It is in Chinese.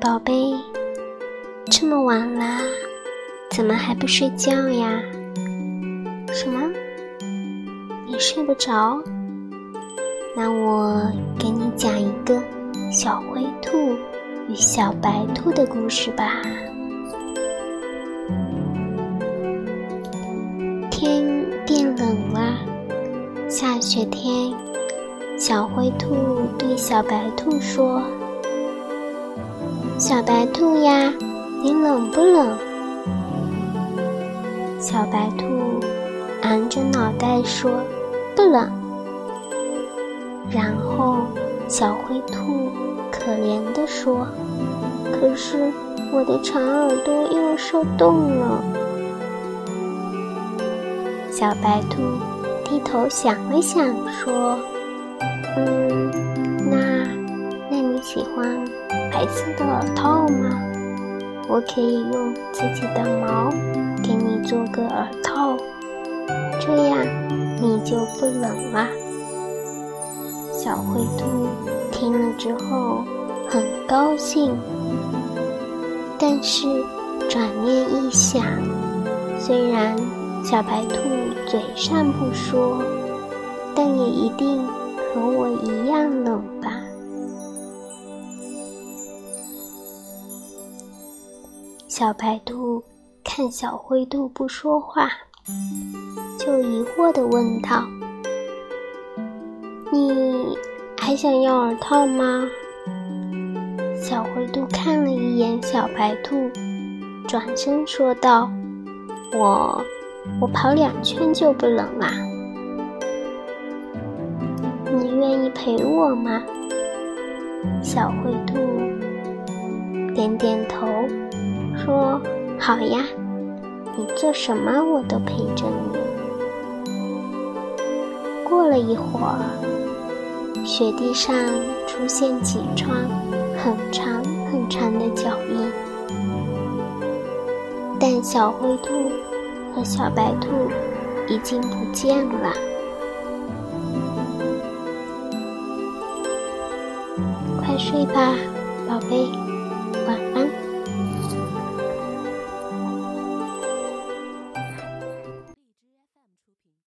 宝贝，这么晚啦，怎么还不睡觉呀？什么？你睡不着？那我给你讲一个小灰兔与小白兔的故事吧。天变冷了，下雪天，小灰兔对小白兔说：“小白兔呀，你冷不冷？”小白兔昂着脑袋说：“不冷。”然后小灰兔可怜地说：“可是我的长耳朵又受冻了。”小白兔低头想了想，说：“，那那你喜欢白色的耳套吗？我可以用自己的毛给你做个耳套，这样你就不冷了。”小灰兔听了之后很高兴，但是转念一想，虽然小白兔嘴上不说，但也一定和我一样冷吧。小白兔看小灰兔不说话，就疑惑地问道：“你还想要耳套吗？”小灰兔看了一眼小白兔，转身说道：“我……”我跑两圈就不冷啦，你愿意陪我吗？小灰兔点点头，说：“好呀，你做什么我都陪着你。”过了一会儿，雪地上出现几串很长很长的脚印，但小灰兔。和小白兔已经不见了，快睡吧宝贝晚安。